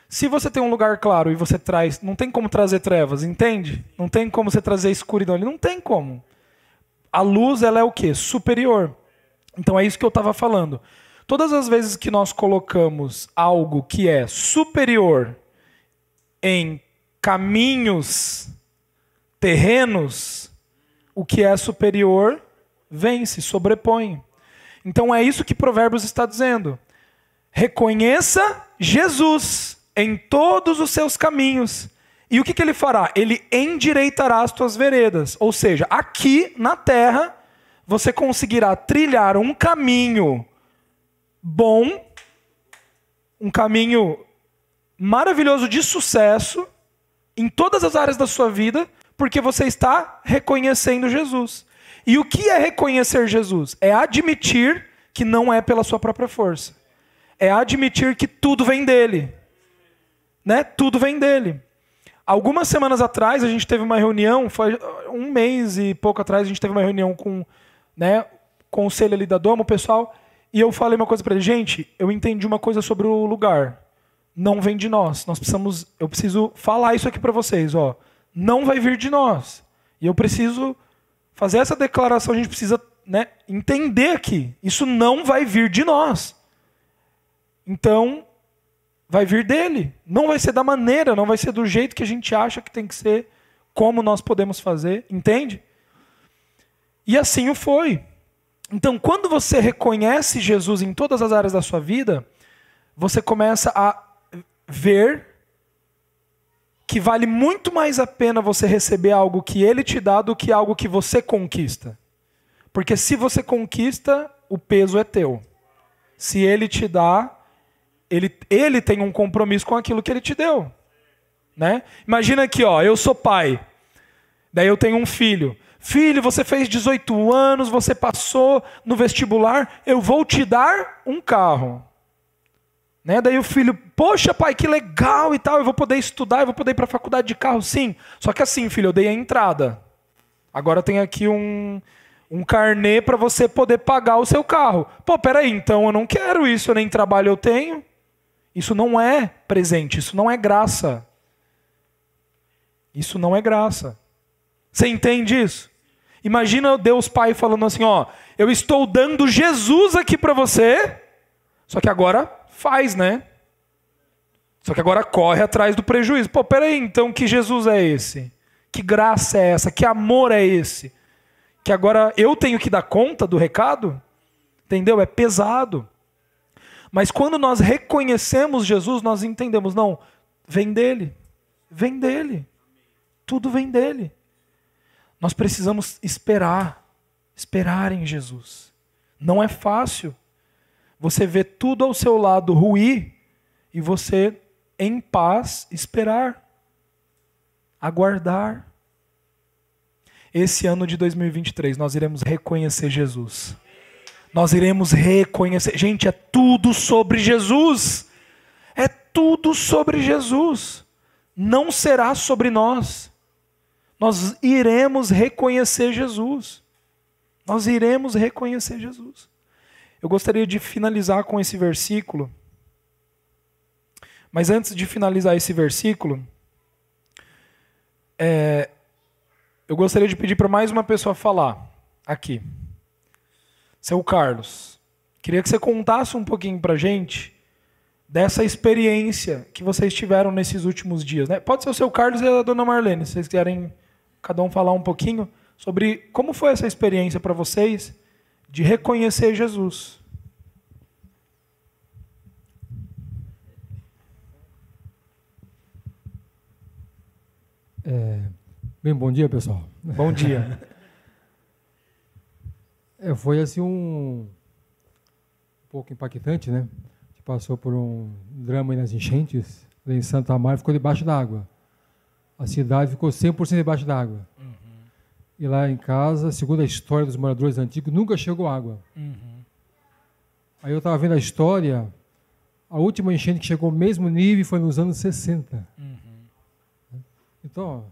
Se você tem um lugar claro e você traz, não tem como trazer trevas, entende? Não tem como você trazer escuridão, não tem como. A luz ela é o quê? Superior. Então é isso que eu estava falando. Todas as vezes que nós colocamos algo que é superior em caminhos terrenos, o que é superior vence, sobrepõe. Então é isso que Provérbios está dizendo. Reconheça Jesus em todos os seus caminhos. E o que, que ele fará? Ele endireitará as tuas veredas. Ou seja, aqui na terra, você conseguirá trilhar um caminho bom, um caminho maravilhoso de sucesso em todas as áreas da sua vida, porque você está reconhecendo Jesus. E o que é reconhecer Jesus? É admitir que não é pela sua própria força. É admitir que tudo vem dele. Né? Tudo vem dele. Algumas semanas atrás a gente teve uma reunião, foi um mês e pouco atrás a gente teve uma reunião com, né, conselho ali da Doma, o pessoal, e eu falei uma coisa para ele, gente, eu entendi uma coisa sobre o lugar. Não vem de nós. Nós precisamos, eu preciso falar isso aqui para vocês, ó. Não vai vir de nós. E eu preciso fazer essa declaração, a gente precisa né, entender que isso não vai vir de nós. Então, vai vir dele. Não vai ser da maneira, não vai ser do jeito que a gente acha que tem que ser, como nós podemos fazer, entende? E assim o foi. Então, quando você reconhece Jesus em todas as áreas da sua vida, você começa a ver que vale muito mais a pena você receber algo que ele te dá do que algo que você conquista. Porque se você conquista, o peso é teu. Se ele te dá, ele, ele tem um compromisso com aquilo que ele te deu. Né? Imagina aqui, ó, eu sou pai. Daí eu tenho um filho. Filho, você fez 18 anos, você passou no vestibular, eu vou te dar um carro. Né? Daí o filho, poxa pai, que legal e tal, eu vou poder estudar, eu vou poder ir para a faculdade de carro, sim. Só que assim, filho, eu dei a entrada. Agora tem aqui um, um carnê para você poder pagar o seu carro. Pô, peraí, então eu não quero isso, nem trabalho eu tenho. Isso não é presente, isso não é graça. Isso não é graça. Você entende isso? Imagina Deus Pai falando assim, ó, eu estou dando Jesus aqui para você, só que agora Faz, né? Só que agora corre atrás do prejuízo. Pô, peraí, então que Jesus é esse? Que graça é essa? Que amor é esse? Que agora eu tenho que dar conta do recado? Entendeu? É pesado. Mas quando nós reconhecemos Jesus, nós entendemos, não, vem dele. Vem dele. Tudo vem dele. Nós precisamos esperar, esperar em Jesus. Não é fácil. Você vê tudo ao seu lado ruir e você, em paz, esperar, aguardar. Esse ano de 2023 nós iremos reconhecer Jesus. Nós iremos reconhecer. Gente, é tudo sobre Jesus. É tudo sobre Jesus. Não será sobre nós. Nós iremos reconhecer Jesus. Nós iremos reconhecer Jesus. Eu gostaria de finalizar com esse versículo. Mas antes de finalizar esse versículo, é, eu gostaria de pedir para mais uma pessoa falar aqui. Seu Carlos, queria que você contasse um pouquinho para gente dessa experiência que vocês tiveram nesses últimos dias. Né? Pode ser o seu Carlos e a dona Marlene, se vocês quiserem cada um falar um pouquinho sobre como foi essa experiência para vocês de reconhecer Jesus. É, bem, bom dia, pessoal. Bom dia. é, foi assim um, um pouco impactante, né? A gente passou por um drama nas enchentes, em Santa Maria ficou debaixo d'água. A cidade ficou 100% debaixo d'água. E lá em casa, segundo a história dos moradores antigos, nunca chegou água. Uhum. Aí eu estava vendo a história, a última enchente que chegou ao mesmo nível foi nos anos 60. Uhum. Então,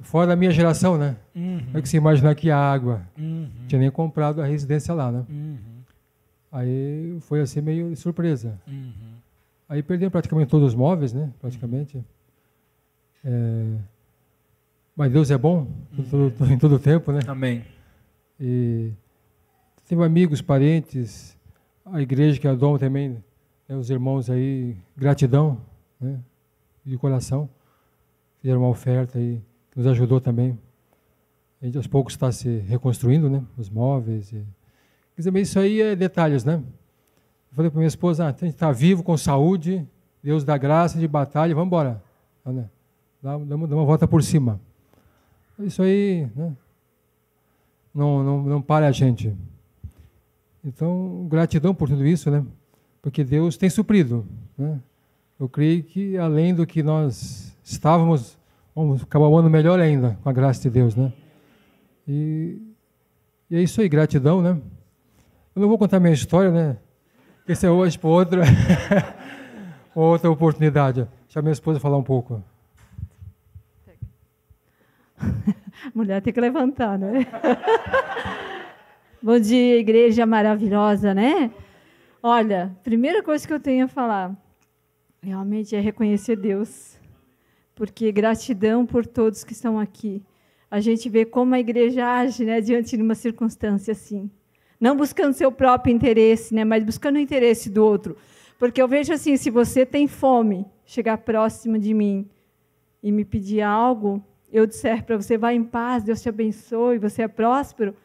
fora da minha geração, né? Uhum. É que você imaginar que a água. Uhum. Tinha nem comprado a residência lá, né? Uhum. Aí foi assim meio surpresa. Uhum. Aí perderam praticamente todos os móveis, né? Praticamente. É, mas Deus é bom em todo, em todo tempo, né? Amém. E tenho amigos, parentes, a igreja que adora também, né, os irmãos aí, gratidão, né? De coração. fizeram uma oferta aí, que nos ajudou também. A gente aos poucos está se reconstruindo, né? Os móveis. E... Quer dizer, isso aí é detalhes, né? Eu falei para minha esposa, ah, a gente está vivo, com saúde, Deus dá graça de batalha, vamos embora. Né? Dá, dá, uma, volta por cima. Isso aí né? não, não, não para a gente. Então, gratidão por tudo isso, né? Porque Deus tem suprido. Né? Eu creio que além do que nós estávamos, vamos acabar o ano melhor ainda, com a graça de Deus, né? E, e é isso aí, gratidão, né? Eu não vou contar minha história, né? Esse é hoje para outra, outra oportunidade. Deixa minha esposa falar um pouco. Mulher tem que levantar, né? Bom dia, igreja maravilhosa, né? Olha, primeira coisa que eu tenho a falar, realmente é reconhecer Deus. Porque gratidão por todos que estão aqui. A gente vê como a igreja age né, diante de uma circunstância assim não buscando seu próprio interesse, né, mas buscando o interesse do outro. Porque eu vejo assim, se você tem fome, chegar próximo de mim e me pedir algo, eu disser para você, vá em paz, Deus te abençoe, você é próspero,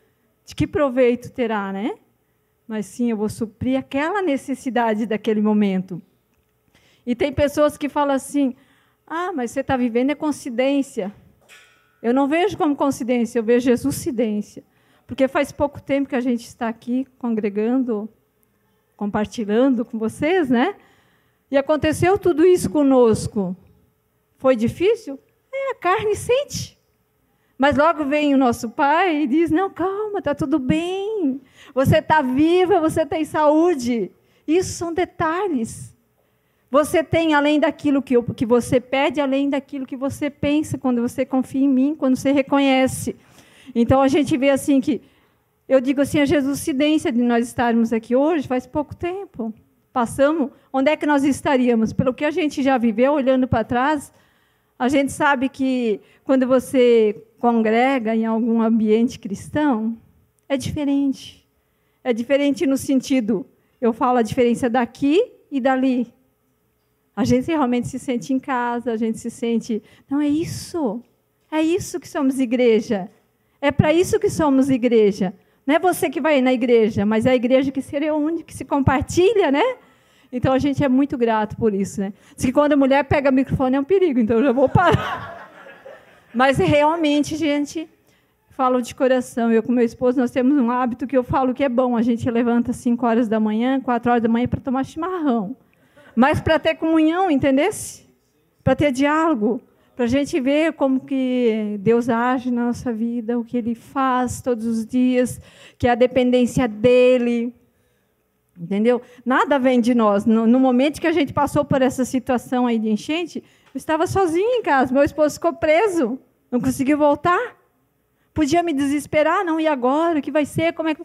de que proveito terá, né? Mas sim, eu vou suprir aquela necessidade daquele momento. E tem pessoas que falam assim, ah, mas você está vivendo é coincidência. Eu não vejo como coincidência, eu vejo exucidência. Porque faz pouco tempo que a gente está aqui congregando, compartilhando com vocês, né? E aconteceu tudo isso conosco. Foi difícil? É, a carne sente. Mas logo vem o nosso pai e diz: Não, calma, está tudo bem. Você está viva, você tem saúde. Isso são detalhes. Você tem além daquilo que, eu, que você pede, além daquilo que você pensa, quando você confia em mim, quando você reconhece. Então a gente vê assim que eu digo assim, a Jesuscidência de nós estarmos aqui hoje faz pouco tempo. Passamos, onde é que nós estaríamos? Pelo que a gente já viveu, olhando para trás, a gente sabe que quando você congrega em algum ambiente cristão, é diferente. É diferente no sentido, eu falo a diferença daqui e dali. A gente realmente se sente em casa, a gente se sente. Não, é isso. É isso que somos igreja. É para isso que somos igreja. Não é você que vai na igreja, mas é a igreja que se reúne, que se compartilha, né? Então a gente é muito grato por isso, né? Diz que quando a mulher pega o microfone é um perigo, então eu já vou parar. Mas realmente, gente, falo de coração. Eu com meu esposo, nós temos um hábito que eu falo que é bom. A gente levanta 5 horas da manhã, 4 horas da manhã para tomar chimarrão. Mas para ter comunhão, entendesse? Para ter diálogo para a gente ver como que Deus age na nossa vida, o que Ele faz todos os dias, que é a dependência dEle. Entendeu? Nada vem de nós. No, no, momento que a gente passou por essa situação aí de enchente, eu estava sozinha em casa, meu esposo ficou preso, não conseguiu voltar. Podia me desesperar, não, e agora? O que vai ser? Como é que.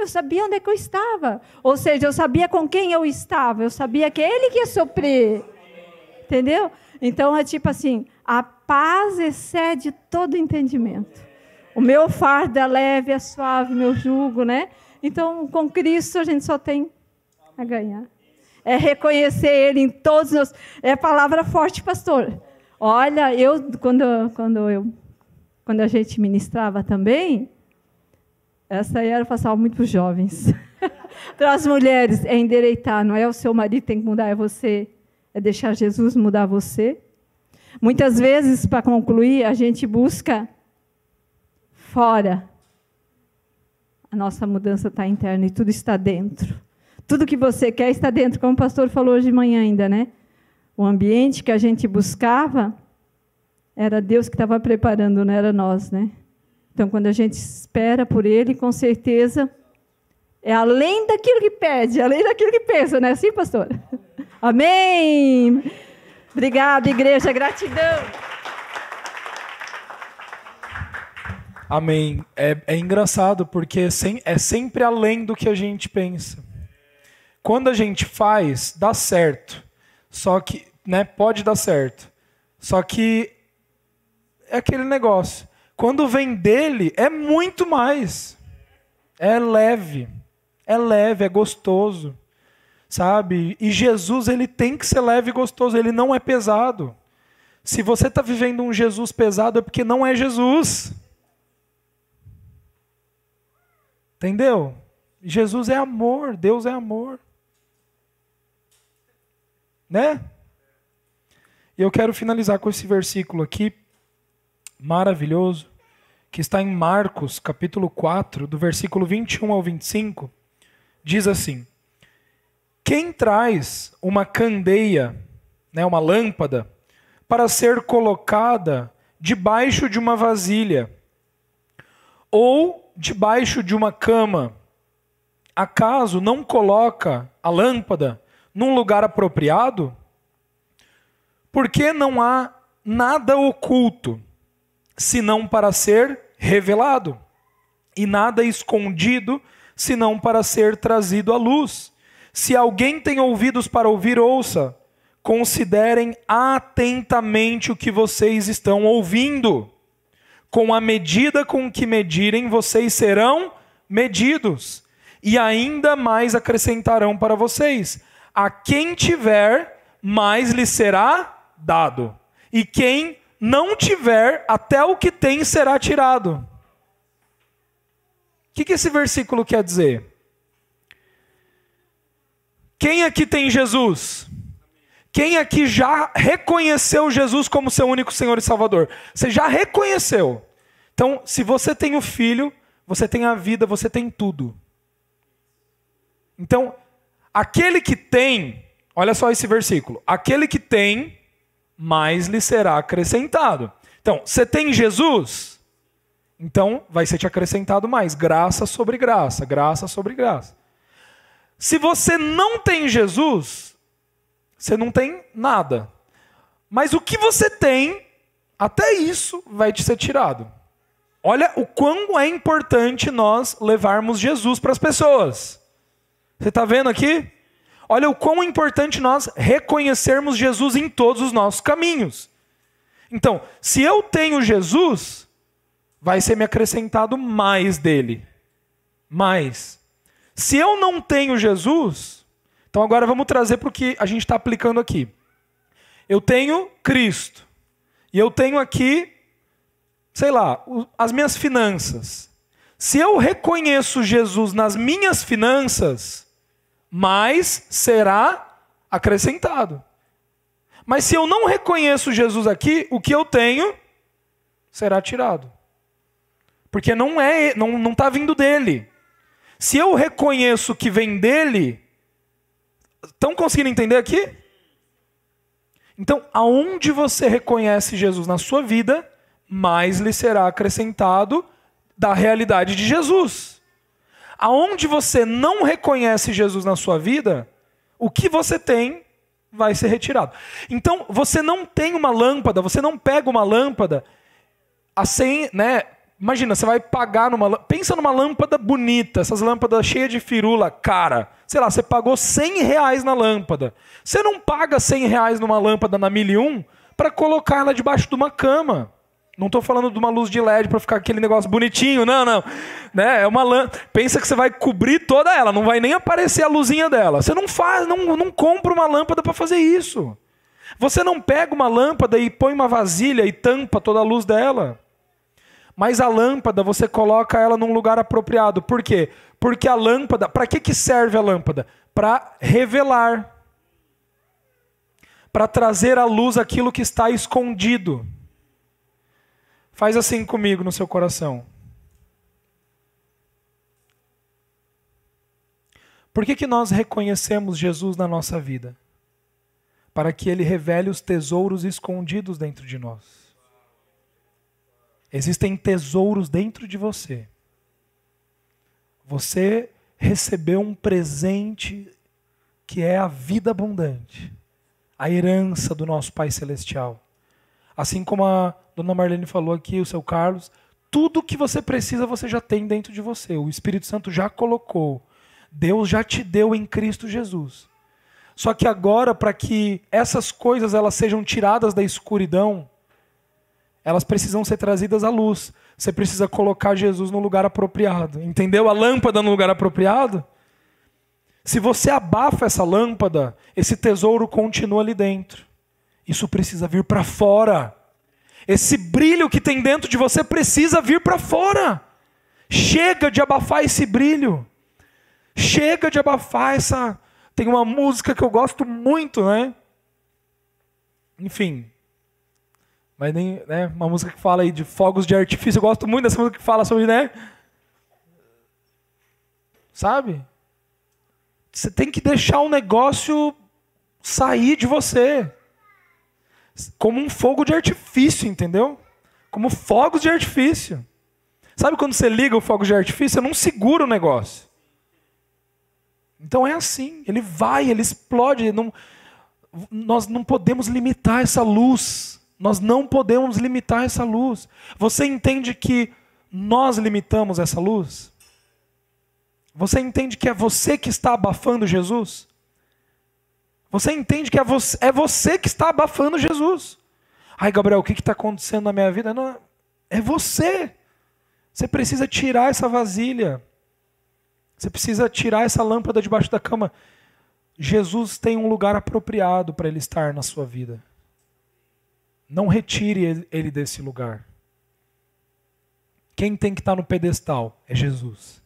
Eu sabia onde é que eu estava. Ou seja, eu sabia com quem eu estava, eu sabia que ele que ia sofrer. Entendeu? Então é tipo assim: a paz excede todo entendimento. O meu fardo é leve, é suave, meu jugo, né? Então, com Cristo a gente só tem a ganhar. É reconhecer Ele em todos os. É palavra forte, pastor. Olha, eu quando, quando eu quando a gente ministrava também, essa aí era passar muito para os jovens. para as mulheres, é endereitar, não é o seu marido que tem que mudar, é você é deixar Jesus mudar você. Muitas vezes, para concluir, a gente busca fora. A nossa mudança está interna e tudo está dentro. Tudo que você quer está dentro, como o pastor falou hoje de manhã ainda, né? O ambiente que a gente buscava era Deus que estava preparando, não era nós, né? Então, quando a gente espera por Ele, com certeza é além daquilo que pede, além daquilo que pensa, não é assim, pastor? Amém! Obrigada, igreja, gratidão. Amém. É, é engraçado porque é sempre além do que a gente pensa. Quando a gente faz, dá certo. Só que, né, pode dar certo. Só que é aquele negócio. Quando vem dele, é muito mais. É leve. É leve, é gostoso sabe? E Jesus ele tem que ser leve e gostoso, ele não é pesado. Se você está vivendo um Jesus pesado, é porque não é Jesus. Entendeu? Jesus é amor, Deus é amor. Né? E eu quero finalizar com esse versículo aqui, maravilhoso, que está em Marcos, capítulo 4, do versículo 21 ao 25. Diz assim: Quem traz uma candeia, né, uma lâmpada, para ser colocada debaixo de uma vasilha ou debaixo de uma cama, acaso não coloca a lâmpada num lugar apropriado? Porque não há nada oculto, senão para ser revelado, e nada escondido, senão para ser trazido à luz. Se alguém tem ouvidos para ouvir, ouça. Considerem atentamente o que vocês estão ouvindo. Com a medida com que medirem, vocês serão medidos, e ainda mais acrescentarão para vocês. A quem tiver, mais lhe será dado. E quem não tiver, até o que tem será tirado. O que, que esse versículo quer dizer? Quem aqui tem Jesus? Quem aqui já reconheceu Jesus como seu único Senhor e Salvador? Você já reconheceu. Então, se você tem o filho, você tem a vida, você tem tudo. Então, Aquele que tem, olha só esse versículo: aquele que tem, mais lhe será acrescentado. Então, você tem Jesus? Então, vai ser te acrescentado mais. Graça sobre graça, graça sobre graça. Se você não tem Jesus, você não tem nada. Mas o que você tem, até isso vai te ser tirado. Olha o quão é importante nós levarmos Jesus para as pessoas. Você está vendo aqui? Olha o quão importante nós reconhecermos Jesus em todos os nossos caminhos. Então, se eu tenho Jesus, vai ser me acrescentado mais dele. Mais. Se eu não tenho Jesus, então agora vamos trazer para o que a gente está aplicando aqui. Eu tenho Cristo. E eu tenho aqui, sei lá, as minhas finanças. Se eu reconheço Jesus nas minhas finanças, mais será acrescentado. Mas se eu não reconheço Jesus aqui, o que eu tenho será tirado. Porque não é, não está vindo dele. Se eu reconheço que vem dele, estão conseguindo entender aqui? Então, aonde você reconhece Jesus na sua vida, mais lhe será acrescentado da realidade de Jesus. Aonde você não reconhece Jesus na sua vida, o que você tem vai ser retirado. Então, você não tem uma lâmpada, você não pega uma lâmpada assim, né? Imagina, você vai pagar numa. Pensa numa lâmpada bonita, essas lâmpadas cheias de firula, cara. Sei lá, você pagou 100 reais na lâmpada. Você não paga 100 reais numa lâmpada na 1001 para colocar ela debaixo de uma cama. Não estou falando de uma luz de LED para ficar aquele negócio bonitinho, não, não. Né? É uma lã... Pensa que você vai cobrir toda ela, não vai nem aparecer a luzinha dela. Você não faz, não, não compra uma lâmpada para fazer isso. Você não pega uma lâmpada e põe uma vasilha e tampa toda a luz dela. Mas a lâmpada, você coloca ela num lugar apropriado. Por quê? Porque a lâmpada, para que, que serve a lâmpada? Para revelar. Para trazer à luz aquilo que está escondido. Faz assim comigo no seu coração. Por que, que nós reconhecemos Jesus na nossa vida? Para que ele revele os tesouros escondidos dentro de nós. Existem tesouros dentro de você. Você recebeu um presente que é a vida abundante, a herança do nosso Pai Celestial. Assim como a Dona Marlene falou aqui, o seu Carlos, tudo que você precisa você já tem dentro de você. O Espírito Santo já colocou. Deus já te deu em Cristo Jesus. Só que agora, para que essas coisas elas sejam tiradas da escuridão, elas precisam ser trazidas à luz. Você precisa colocar Jesus no lugar apropriado. Entendeu? A lâmpada no lugar apropriado. Se você abafa essa lâmpada, esse tesouro continua ali dentro. Isso precisa vir para fora. Esse brilho que tem dentro de você precisa vir para fora. Chega de abafar esse brilho. Chega de abafar essa. Tem uma música que eu gosto muito, né? Enfim. Mas nem, né? Uma música que fala aí de fogos de artifício. Eu gosto muito dessa música que fala sobre, né? Sabe? Você tem que deixar o negócio sair de você. Como um fogo de artifício, entendeu? Como fogos de artifício. Sabe quando você liga o fogo de artifício? Você não segura o negócio. Então é assim, ele vai, ele explode. Não, nós não podemos limitar essa luz. Nós não podemos limitar essa luz. Você entende que nós limitamos essa luz? Você entende que é você que está abafando Jesus? Você entende que é você, é você que está abafando Jesus? Ai, Gabriel, o que está acontecendo na minha vida? Não, é você. Você precisa tirar essa vasilha. Você precisa tirar essa lâmpada debaixo da cama. Jesus tem um lugar apropriado para ele estar na sua vida. Não retire ele desse lugar. Quem tem que estar no pedestal é Jesus.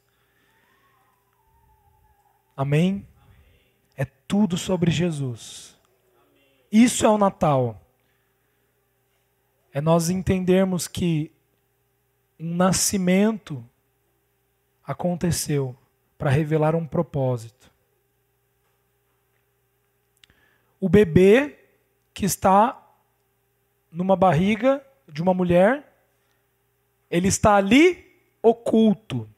Amém? É tudo sobre Jesus. Isso é o Natal. É nós entendermos que um nascimento aconteceu para revelar um propósito. O bebê que está numa barriga de uma mulher, ele está ali oculto.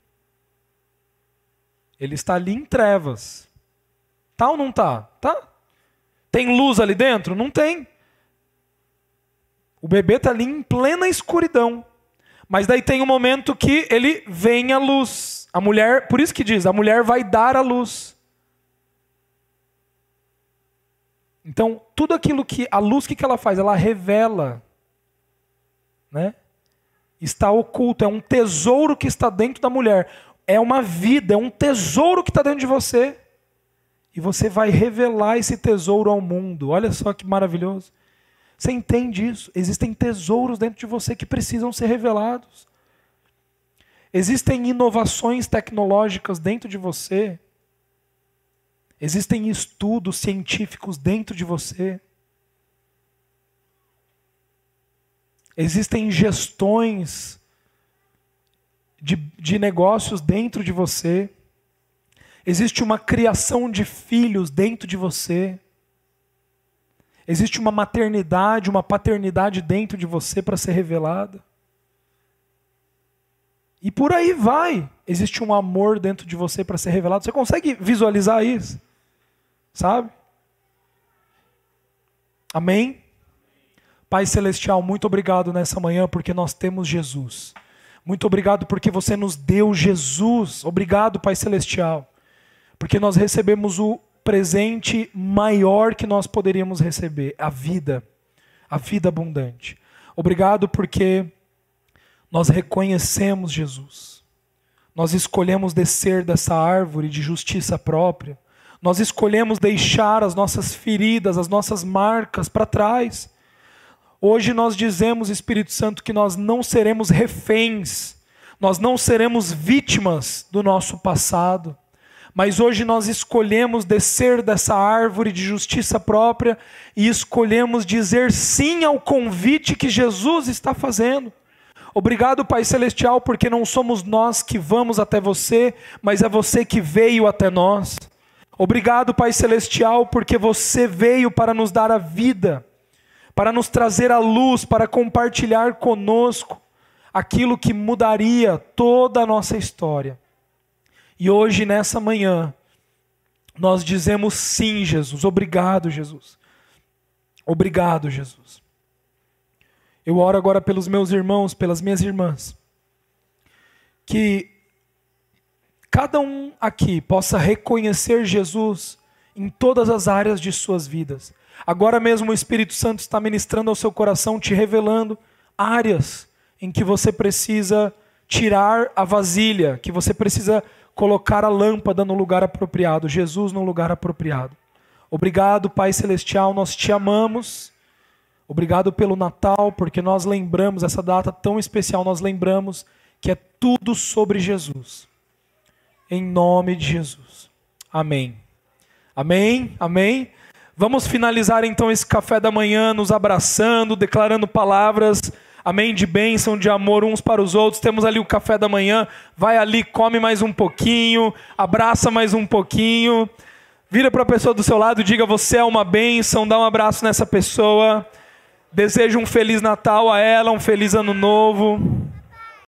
Ele está ali em trevas. Tá ou não tá? Tá. Tem luz ali dentro? Não tem. O bebê está ali em plena escuridão. Mas daí tem um momento que ele vem à luz. A mulher, por isso que diz, a mulher vai dar a luz. Então, tudo aquilo que a luz que, ela faz, ela revela, né? Está oculto, é um tesouro que está dentro da mulher. É uma vida, é um tesouro que está dentro de você. E você vai revelar esse tesouro ao mundo. Olha só que maravilhoso. Você entende isso? Existem tesouros dentro de você que precisam ser revelados. Existem inovações tecnológicas dentro de você. Existem estudos científicos dentro de você. Existem gestões de, de negócios dentro de você. Existe uma criação de filhos dentro de você. Existe uma maternidade, uma paternidade dentro de você para ser revelada. E por aí vai. Existe um amor dentro de você para ser revelado. Você consegue visualizar isso? Sabe? Amém? Pai Celestial, muito obrigado nessa manhã porque nós temos Jesus. Muito obrigado porque você nos deu Jesus. Obrigado, Pai Celestial, porque nós recebemos o presente maior que nós poderíamos receber, a vida, a vida abundante. Obrigado porque nós reconhecemos Jesus. Nós escolhemos descer dessa árvore de justiça própria. Nós escolhemos deixar as nossas feridas, as nossas marcas para trás. Hoje nós dizemos, Espírito Santo, que nós não seremos reféns, nós não seremos vítimas do nosso passado. Mas hoje nós escolhemos descer dessa árvore de justiça própria e escolhemos dizer sim ao convite que Jesus está fazendo. Obrigado, Pai Celestial, porque não somos nós que vamos até você, mas é você que veio até nós. Obrigado, Pai Celestial, porque você veio para nos dar a vida, para nos trazer a luz, para compartilhar conosco aquilo que mudaria toda a nossa história. E hoje, nessa manhã, nós dizemos sim, Jesus. Obrigado, Jesus. Obrigado, Jesus. Eu oro agora pelos meus irmãos, pelas minhas irmãs. Que cada um aqui possa reconhecer Jesus em todas as áreas de suas vidas. Agora mesmo o Espírito Santo está ministrando ao seu coração, te revelando áreas em que você precisa tirar a vasilha, que você precisa colocar a lâmpada no lugar apropriado, Jesus no lugar apropriado. Obrigado, Pai Celestial, nós te amamos Obrigado pelo Natal, porque nós lembramos essa data tão especial, nós lembramos que é tudo sobre Jesus. Em nome de Jesus. Amém. Amém. Amém. Vamos finalizar então esse café da manhã nos abraçando, declarando palavras, amém, de bênção, de amor uns para os outros. Temos ali o café da manhã, vai ali, come mais um pouquinho, abraça mais um pouquinho. Vira para a pessoa do seu lado, diga: Você é uma bênção, dá um abraço nessa pessoa. Desejo um feliz Natal a ela, um feliz Ano Novo.